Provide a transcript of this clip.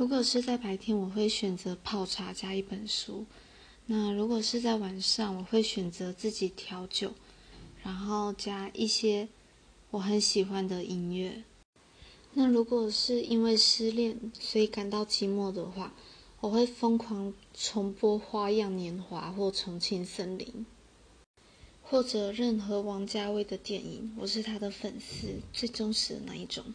如果是在白天我会选择泡茶加一本书。那如果是在晚上我会选择自己调酒然后加一些我很喜欢的音乐。那如果是因为失恋所以感到寂寞的话我会疯狂重播花样年华或重庆森林或者任何王家卫的电影我是他的粉丝最忠实的那一种。